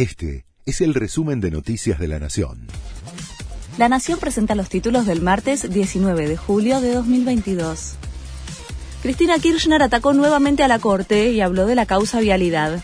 Este es el resumen de Noticias de la Nación. La Nación presenta los títulos del martes 19 de julio de 2022. Cristina Kirchner atacó nuevamente a la Corte y habló de la causa vialidad.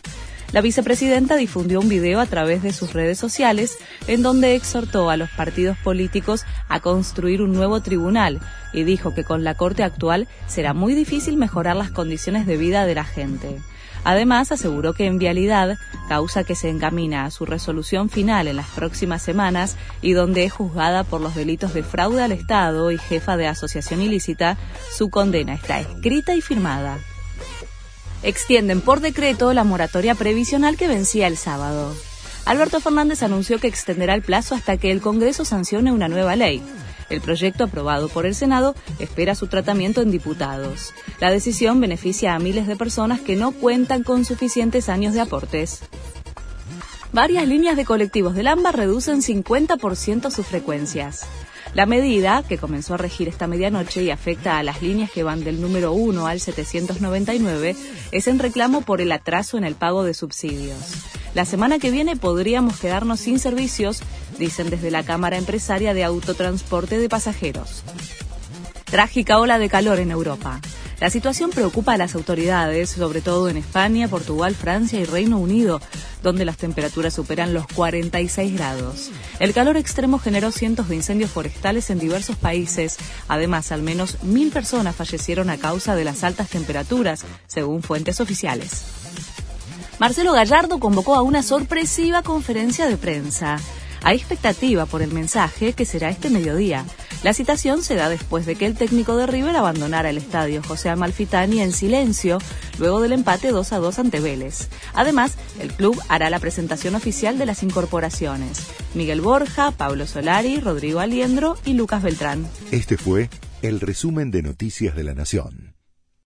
La vicepresidenta difundió un video a través de sus redes sociales en donde exhortó a los partidos políticos a construir un nuevo tribunal y dijo que con la Corte actual será muy difícil mejorar las condiciones de vida de la gente. Además, aseguró que en vialidad, causa que se encamina a su resolución final en las próximas semanas y donde es juzgada por los delitos de fraude al Estado y jefa de asociación ilícita, su condena está escrita y firmada extienden por decreto la moratoria previsional que vencía el sábado. Alberto Fernández anunció que extenderá el plazo hasta que el Congreso sancione una nueva ley. El proyecto aprobado por el Senado espera su tratamiento en diputados. La decisión beneficia a miles de personas que no cuentan con suficientes años de aportes. Varias líneas de colectivos del AMBA reducen 50% sus frecuencias. La medida, que comenzó a regir esta medianoche y afecta a las líneas que van del número 1 al 799, es en reclamo por el atraso en el pago de subsidios. La semana que viene podríamos quedarnos sin servicios, dicen desde la Cámara Empresaria de Autotransporte de Pasajeros. Trágica ola de calor en Europa. La situación preocupa a las autoridades, sobre todo en España, Portugal, Francia y Reino Unido, donde las temperaturas superan los 46 grados. El calor extremo generó cientos de incendios forestales en diversos países. Además, al menos mil personas fallecieron a causa de las altas temperaturas, según fuentes oficiales. Marcelo Gallardo convocó a una sorpresiva conferencia de prensa. Hay expectativa por el mensaje que será este mediodía. La citación se da después de que el técnico de River abandonara el estadio José Amalfitani en silencio luego del empate 2 a 2 ante Vélez. Además, el club hará la presentación oficial de las incorporaciones. Miguel Borja, Pablo Solari, Rodrigo Aliendro y Lucas Beltrán. Este fue el resumen de Noticias de la Nación.